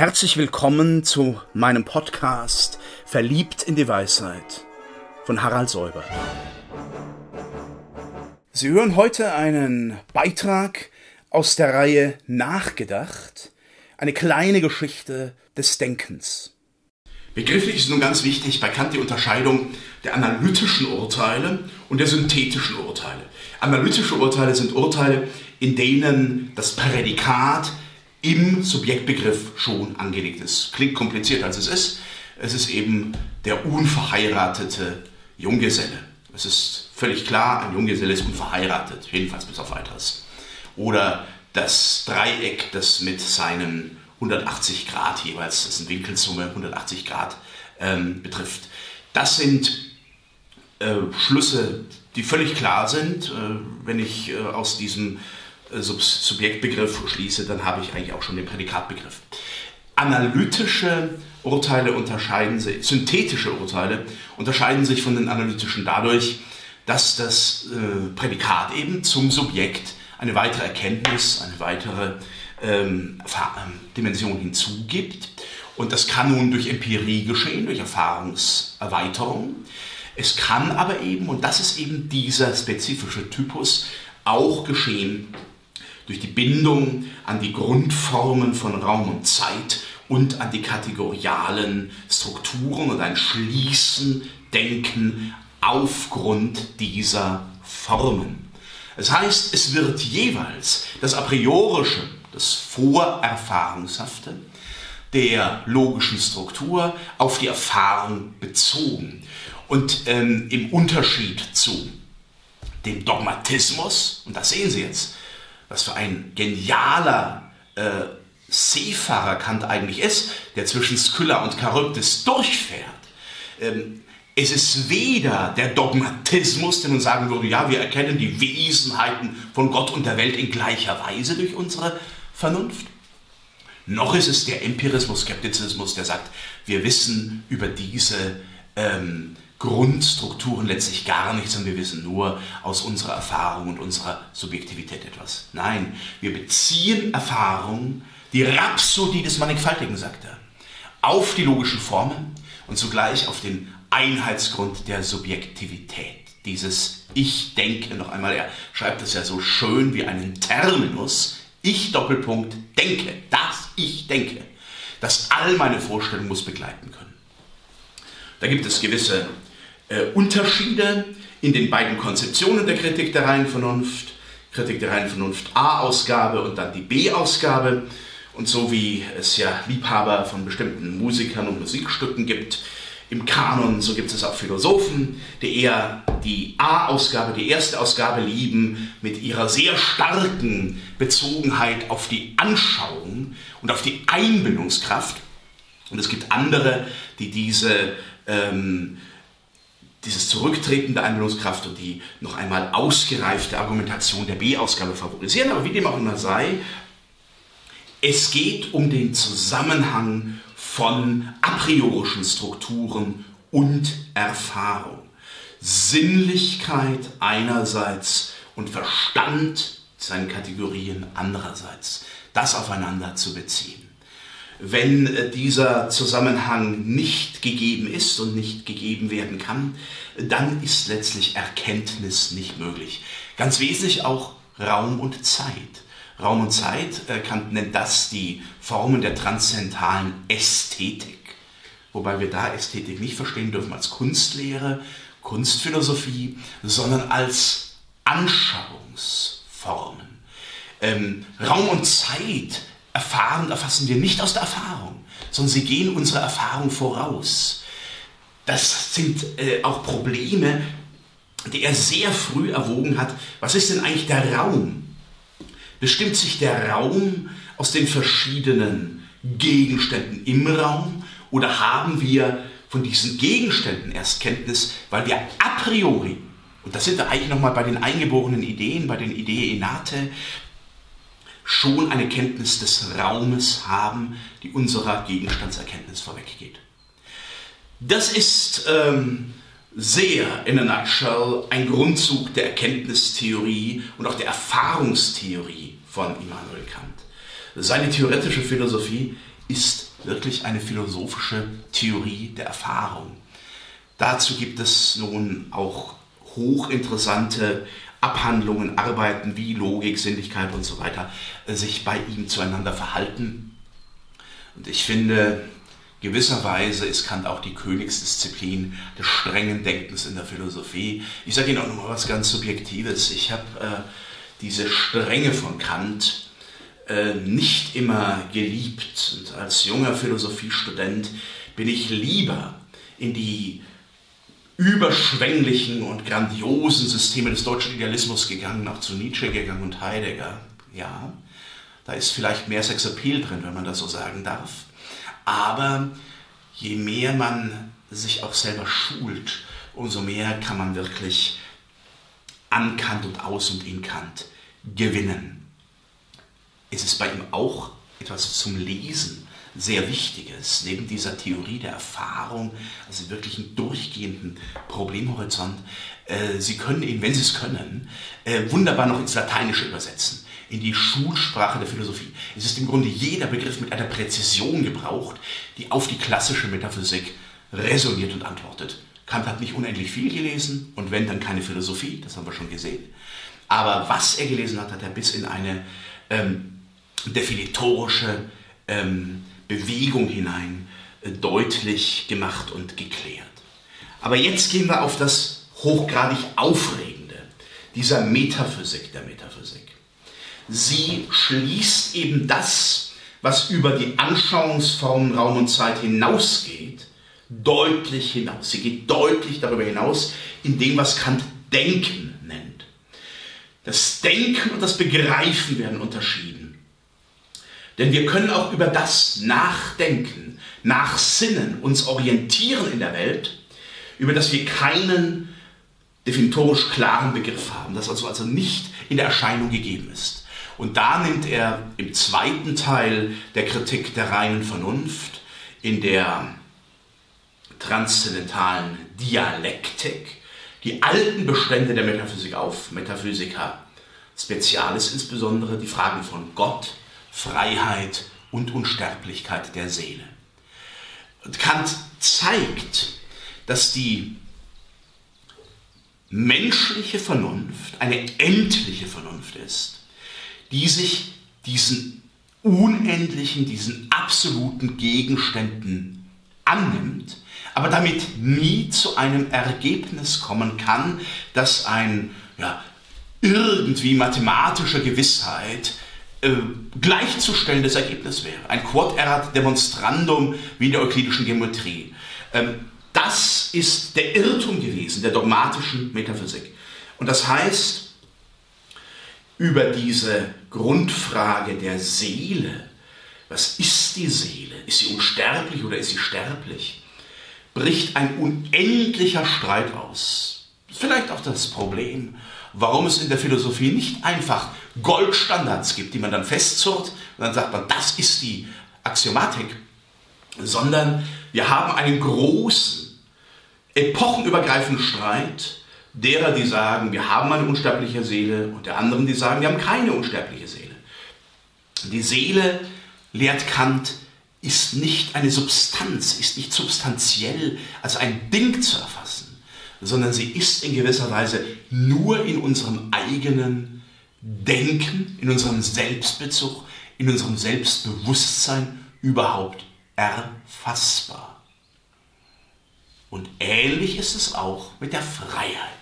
Herzlich willkommen zu meinem Podcast Verliebt in die Weisheit von Harald Säuber. Sie hören heute einen Beitrag aus der Reihe Nachgedacht, eine kleine Geschichte des Denkens. Begrifflich ist nun ganz wichtig bei Kant die Unterscheidung der analytischen Urteile und der synthetischen Urteile. Analytische Urteile sind Urteile, in denen das Prädikat im Subjektbegriff schon angelegt ist. Klingt kompliziert, als es ist. Es ist eben der unverheiratete Junggeselle. Es ist völlig klar, ein Junggeselle ist unverheiratet, jedenfalls bis auf weiteres. Oder das Dreieck, das mit seinen 180 Grad jeweils, das ist eine Winkelsumme, 180 Grad ähm, betrifft. Das sind äh, Schlüsse, die völlig klar sind, äh, wenn ich äh, aus diesem äh, Subjektbegriff schließe, dann habe ich eigentlich auch schon den Prädikatbegriff. Analytische Urteile unterscheiden sich, synthetische Urteile unterscheiden sich von den analytischen dadurch, dass das äh, Prädikat eben zum Subjekt eine weitere Erkenntnis, eine weitere ähm, ähm Dimension hinzugibt. Und das kann nun durch Empirie geschehen, durch Erfahrungserweiterung. Es kann aber eben, und das ist eben dieser spezifische Typus, auch geschehen durch die Bindung an die Grundformen von Raum und Zeit und an die kategorialen Strukturen und ein Schließen, Denken aufgrund dieser Formen. Das heißt, es wird jeweils das A priorische, das Vorerfahrungshafte der logischen Struktur auf die Erfahrung bezogen. Und ähm, im Unterschied zu dem Dogmatismus, und das sehen Sie jetzt, was für ein genialer äh, Seefahrer Kant eigentlich ist, der zwischen Skylla und Charybdis durchfährt. Ähm, es ist weder der Dogmatismus, der nun sagen würde, ja, wir erkennen die Wesenheiten von Gott und der Welt in gleicher Weise durch unsere Vernunft, noch ist es der Empirismus, Skeptizismus, der sagt, wir wissen über diese ähm, Grundstrukturen letztlich gar nichts und wir wissen nur aus unserer Erfahrung und unserer Subjektivität etwas. Nein, wir beziehen Erfahrung, die Rhapsodie des Mannigfaltigen, sagt er, auf die logischen Formen und zugleich auf den Einheitsgrund der Subjektivität. Dieses Ich denke, noch einmal, er schreibt es ja so schön wie einen Terminus, ich Doppelpunkt denke, das ich denke, das all meine Vorstellungen muss begleiten können. Da gibt es gewisse äh, Unterschiede in den beiden Konzeptionen der Kritik der reinen Vernunft. Kritik der reinen Vernunft A-Ausgabe und dann die B-Ausgabe. Und so wie es ja Liebhaber von bestimmten Musikern und Musikstücken gibt, im Kanon, so gibt es auch Philosophen, die eher die A-Ausgabe, die erste Ausgabe lieben, mit ihrer sehr starken Bezogenheit auf die Anschauung und auf die Einbindungskraft. Und es gibt andere, die diese ähm, dieses Zurücktreten der Einbildungskraft und die noch einmal ausgereifte Argumentation der B-Ausgabe favorisieren. Aber wie dem auch immer sei, es geht um den Zusammenhang von a priorischen Strukturen und Erfahrung. Sinnlichkeit einerseits und Verstand, seinen Kategorien andererseits. Das aufeinander zu beziehen. Wenn äh, dieser Zusammenhang nicht gegeben ist und nicht gegeben werden kann, dann ist letztlich Erkenntnis nicht möglich. Ganz wesentlich auch Raum und Zeit. Raum und Zeit, äh, Kant nennt das die Formen der transzendentalen Ästhetik. Wobei wir da Ästhetik nicht verstehen dürfen als Kunstlehre, Kunstphilosophie, sondern als Anschauungsformen. Ähm, Raum und Zeit erfahren, erfassen wir nicht aus der Erfahrung, sondern sie gehen unserer Erfahrung voraus. Das sind äh, auch Probleme, die er sehr früh erwogen hat. Was ist denn eigentlich der Raum? Bestimmt sich der Raum aus den verschiedenen Gegenständen im Raum oder haben wir von diesen Gegenständen erst Kenntnis, weil wir a priori, und da sind wir eigentlich nochmal bei den eingeborenen Ideen, bei den Idee innate, schon eine Kenntnis des Raumes haben, die unserer Gegenstandserkenntnis vorweggeht. Das ist ähm, sehr in a nutshell ein Grundzug der Erkenntnistheorie und auch der Erfahrungstheorie von Immanuel Kant. Seine theoretische Philosophie ist wirklich eine philosophische Theorie der Erfahrung. Dazu gibt es nun auch hochinteressante Abhandlungen, Arbeiten wie Logik, Sinnlichkeit und so weiter äh, sich bei ihm zueinander verhalten. Und ich finde, gewisserweise ist Kant auch die Königsdisziplin des strengen Denkens in der Philosophie. Ich sage Ihnen auch noch mal was ganz Subjektives. Ich habe äh, diese Strenge von Kant äh, nicht immer geliebt. Und als junger Philosophiestudent bin ich lieber in die überschwänglichen und grandiosen Systeme des deutschen Idealismus gegangen, auch zu Nietzsche gegangen und Heidegger. Ja, da ist vielleicht mehr Sexappeal drin, wenn man das so sagen darf. Aber je mehr man sich auch selber schult, umso mehr kann man wirklich an Kant und aus und in Kant gewinnen. Es ist bei ihm auch etwas zum Lesen sehr Wichtiges, neben dieser Theorie der Erfahrung, also wirklich einen durchgehenden Problemhorizont. Äh, Sie können ihn, wenn Sie es können, äh, wunderbar noch ins Lateinische übersetzen, in die Schulsprache der Philosophie. Es ist im Grunde jeder Begriff mit einer Präzision gebraucht, die auf die klassische Metaphysik resoniert und antwortet. Kant hat nicht unendlich viel gelesen und wenn, dann keine Philosophie, das haben wir schon gesehen. Aber was er gelesen hat, hat er bis in eine ähm, definitorische ähm, Bewegung hinein äh, deutlich gemacht und geklärt. Aber jetzt gehen wir auf das hochgradig Aufregende dieser Metaphysik der Metaphysik. Sie schließt eben das, was über die Anschauungsformen Raum und Zeit hinausgeht, deutlich hinaus. Sie geht deutlich darüber hinaus in dem, was Kant Denken nennt. Das Denken und das Begreifen werden unterschieden. Denn wir können auch über das Nachdenken, Nachsinnen, uns orientieren in der Welt, über das wir keinen definitorisch klaren Begriff haben, das also, also nicht in der Erscheinung gegeben ist. Und da nimmt er im zweiten Teil der Kritik der reinen Vernunft, in der transzendentalen Dialektik, die alten Bestände der Metaphysik auf, Metaphysica Spezialis insbesondere, die Fragen von Gott, Freiheit und Unsterblichkeit der Seele. Und Kant zeigt, dass die menschliche Vernunft eine endliche Vernunft ist, die sich diesen unendlichen, diesen absoluten Gegenständen annimmt, aber damit nie zu einem Ergebnis kommen kann, das ein ja, irgendwie mathematische Gewissheit äh, gleichzustellendes Ergebnis wäre. Ein Quod erat demonstrandum wie in der euklidischen Geometrie. Ähm, das ist der Irrtum gewesen der dogmatischen Metaphysik. Und das heißt, über diese Grundfrage der Seele, was ist die Seele? Ist sie unsterblich oder ist sie sterblich? Bricht ein unendlicher Streit aus. Vielleicht auch das Problem, warum es in der Philosophie nicht einfach Goldstandards gibt, die man dann festzurrt und dann sagt man, das ist die Axiomatik, sondern wir haben einen großen, epochenübergreifenden Streit derer, die sagen, wir haben eine unsterbliche Seele und der anderen, die sagen, wir haben keine unsterbliche Seele. Die Seele, lehrt Kant, ist nicht eine Substanz, ist nicht substanziell als ein Ding zu erfassen sondern sie ist in gewisser Weise nur in unserem eigenen Denken, in unserem Selbstbezug, in unserem Selbstbewusstsein überhaupt erfassbar. Und ähnlich ist es auch mit der Freiheit.